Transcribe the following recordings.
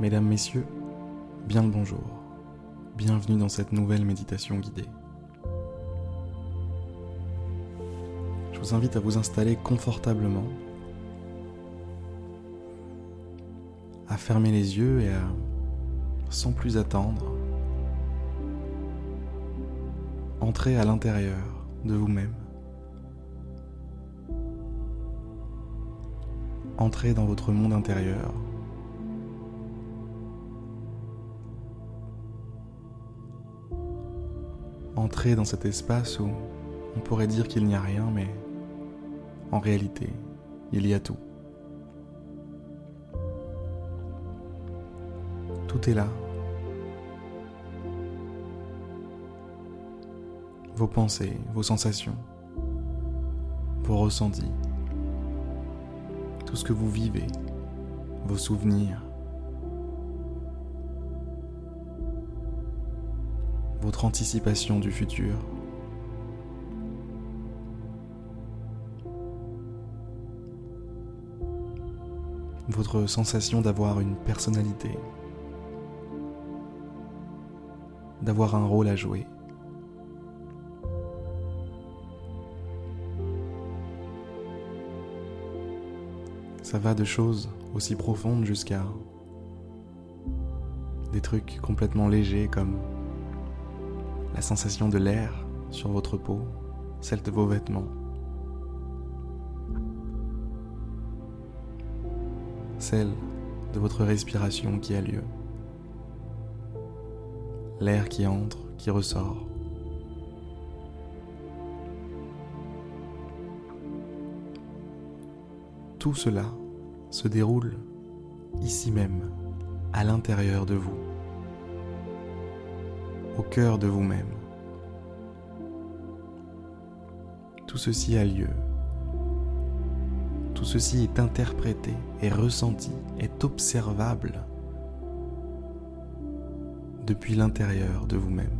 Mesdames, Messieurs, bien le bonjour. Bienvenue dans cette nouvelle méditation guidée. Je vous invite à vous installer confortablement, à fermer les yeux et à, sans plus attendre, entrer à l'intérieur de vous-même. Entrez dans votre monde intérieur entrer dans cet espace où on pourrait dire qu'il n'y a rien, mais en réalité, il y a tout. Tout est là. Vos pensées, vos sensations, vos ressentis, tout ce que vous vivez, vos souvenirs, votre anticipation du futur. Votre sensation d'avoir une personnalité, d'avoir un rôle à jouer. Ça va de choses aussi profondes jusqu'à des trucs complètement légers comme la sensation de l'air sur votre peau, celle de vos vêtements, celle de votre respiration qui a lieu, l'air qui entre, qui ressort. Tout cela se déroule ici même, à l'intérieur de vous au cœur de vous-même. Tout ceci a lieu. Tout ceci est interprété, est ressenti, est observable depuis l'intérieur de vous-même.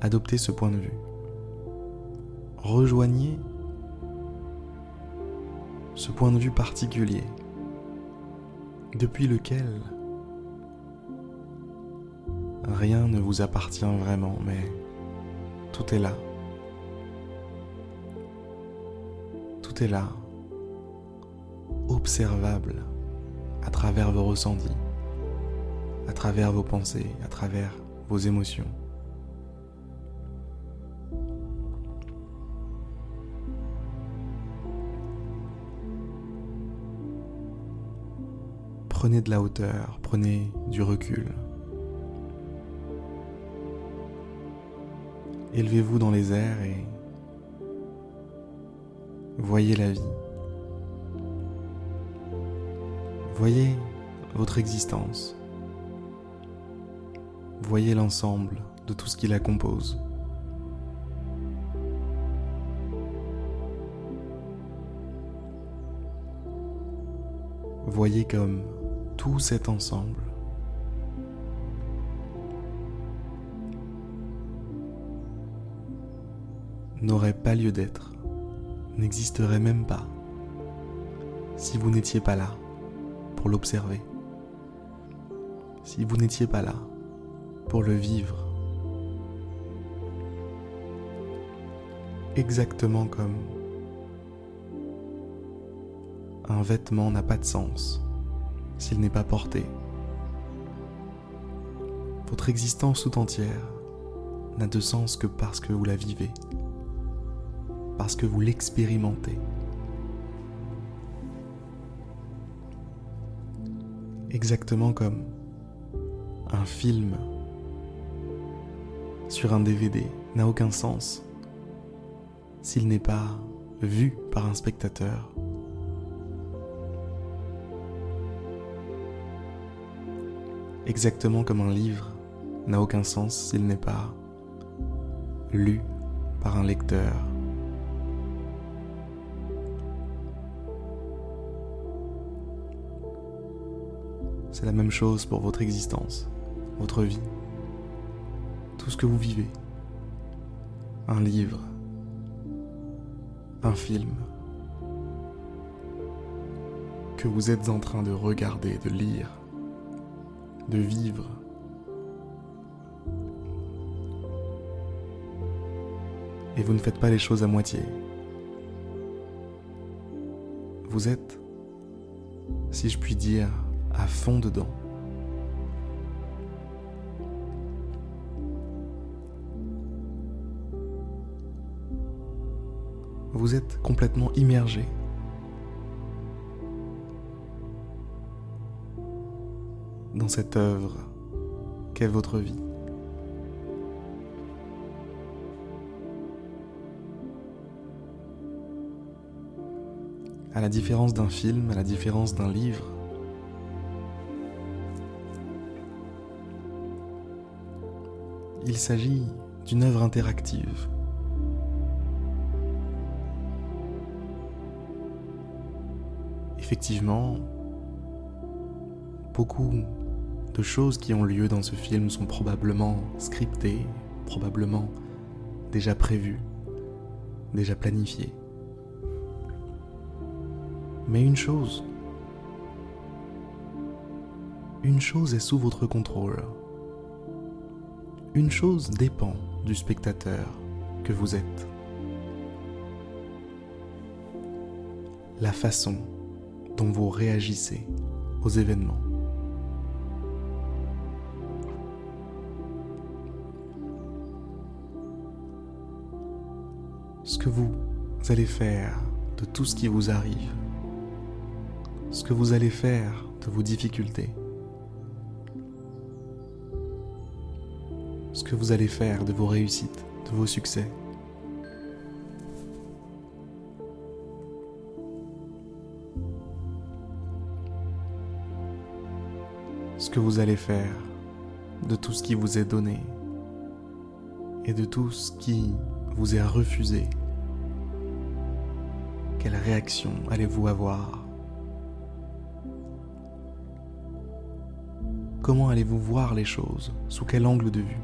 Adoptez ce point de vue. Rejoignez ce point de vue particulier depuis lequel? Rien ne vous appartient vraiment, mais tout est là. Tout est là, observable à travers vos ressentis, à travers vos pensées, à travers vos émotions. Prenez de la hauteur, prenez du recul. Élevez-vous dans les airs et voyez la vie. Voyez votre existence. Voyez l'ensemble de tout ce qui la compose. Voyez comme tout cet ensemble. n'aurait pas lieu d'être, n'existerait même pas, si vous n'étiez pas là pour l'observer, si vous n'étiez pas là pour le vivre, exactement comme un vêtement n'a pas de sens s'il n'est pas porté. Votre existence tout entière n'a de sens que parce que vous la vivez, parce que vous l'expérimentez. Exactement comme un film sur un DVD n'a aucun sens s'il n'est pas vu par un spectateur exactement comme un livre n'a aucun sens s'il n'est pas lu par un lecteur. C'est la même chose pour votre existence, votre vie, tout ce que vous vivez. Un livre, un film, que vous êtes en train de regarder, de lire, de vivre. Et vous ne faites pas les choses à moitié. Vous êtes, si je puis dire, à fond dedans. Vous êtes complètement immergé dans cette œuvre qu'est votre vie. À la différence d'un film, à la différence d'un livre, il s'agit d'une œuvre interactive. Effectivement, beaucoup de choses qui ont lieu dans ce film sont probablement scriptées, probablement déjà prévues, déjà planifiées. Mais une chose, une chose est sous votre contrôle. Une chose dépend du spectateur que vous êtes. La façon dont vous réagissez aux événements. Ce que vous allez faire de tout ce qui vous arrive, ce que vous allez faire de vos difficultés, ce que vous allez faire de vos réussites, de vos succès. Ce que vous allez faire de tout ce qui vous est donné et de tout ce qui vous est refusé. Quelle réaction allez-vous avoir? Comment allez-vous voir les choses? Sous quel angle de vue?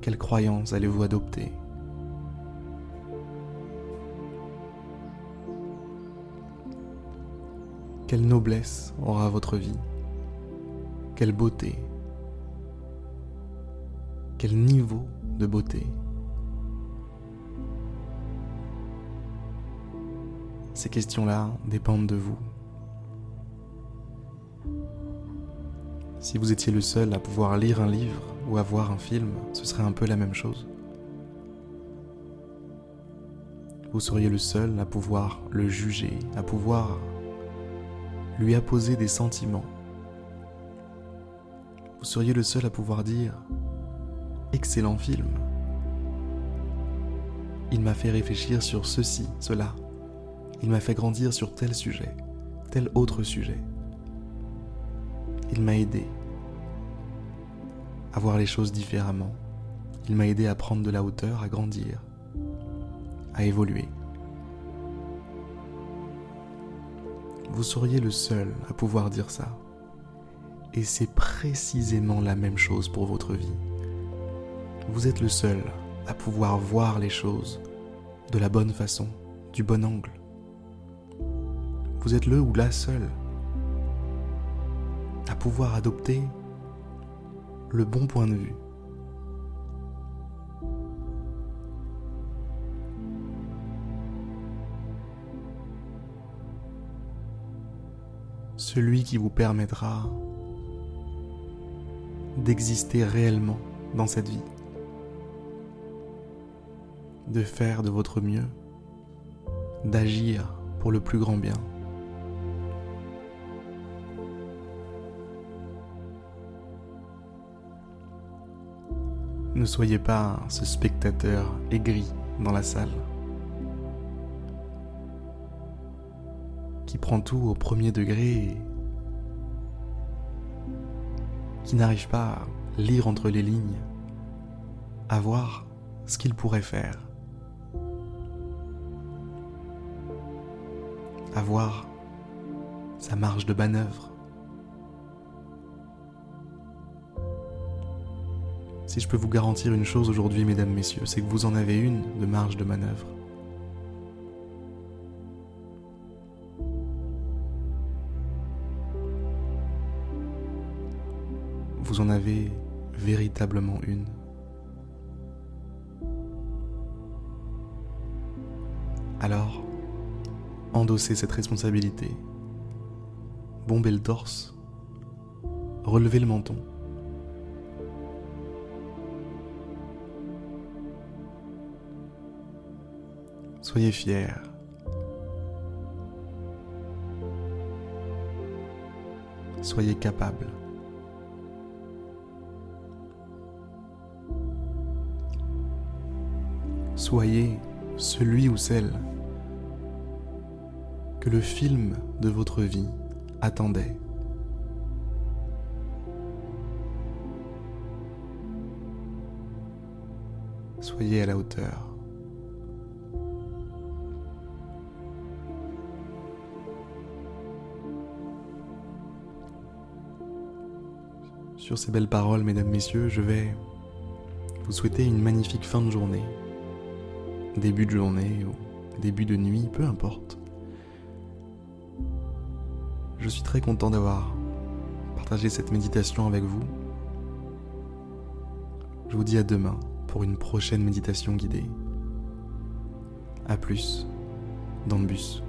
Quelle croyance allez-vous adopter? Quelle noblesse aura votre vie? Quelle beauté? Quel niveau de beauté Ces questions-là dépendent de vous. Si vous étiez le seul à pouvoir lire un livre ou à voir un film, ce serait un peu la même chose. Vous seriez le seul à pouvoir le juger, à pouvoir lui apposer des sentiments. Vous seriez le seul à pouvoir dire Excellent film. Il m'a fait réfléchir sur ceci, cela. Il m'a fait grandir sur tel sujet, tel autre sujet. Il m'a aidé à voir les choses différemment. Il m'a aidé à prendre de la hauteur, à grandir, à évoluer. Vous seriez le seul à pouvoir dire ça. Et c'est précisément la même chose pour votre vie. Vous êtes le seul à pouvoir voir les choses de la bonne façon, du bon angle. Vous êtes le ou la seule à pouvoir adopter le bon point de vue. Celui qui vous permettra d'exister réellement dans cette vie, de faire de votre mieux, d'agir pour le plus grand bien. Ne soyez pas ce spectateur aigri dans la salle qui prend tout au premier degré qui n'arrive pas à lire entre les lignes, à voir ce qu'il pourrait faire, avoir sa marge de manœuvre. Si je peux vous garantir une chose aujourd'hui, mesdames, messieurs, c'est que vous en avez une de marge de manœuvre. Vous en avez véritablement une. Alors, endossez cette responsabilité. Bombez le torse. Relevez le menton. Soyez fiers. Soyez capable. Soyez celui ou celle que le film de votre vie attendait. Soyez à la hauteur. Sur ces belles paroles, mesdames, messieurs, je vais vous souhaiter une magnifique fin de journée, début de journée ou début de nuit, peu importe. Je suis très content d'avoir partagé cette méditation avec vous. Je vous dis à demain pour une prochaine méditation guidée. A plus dans le bus.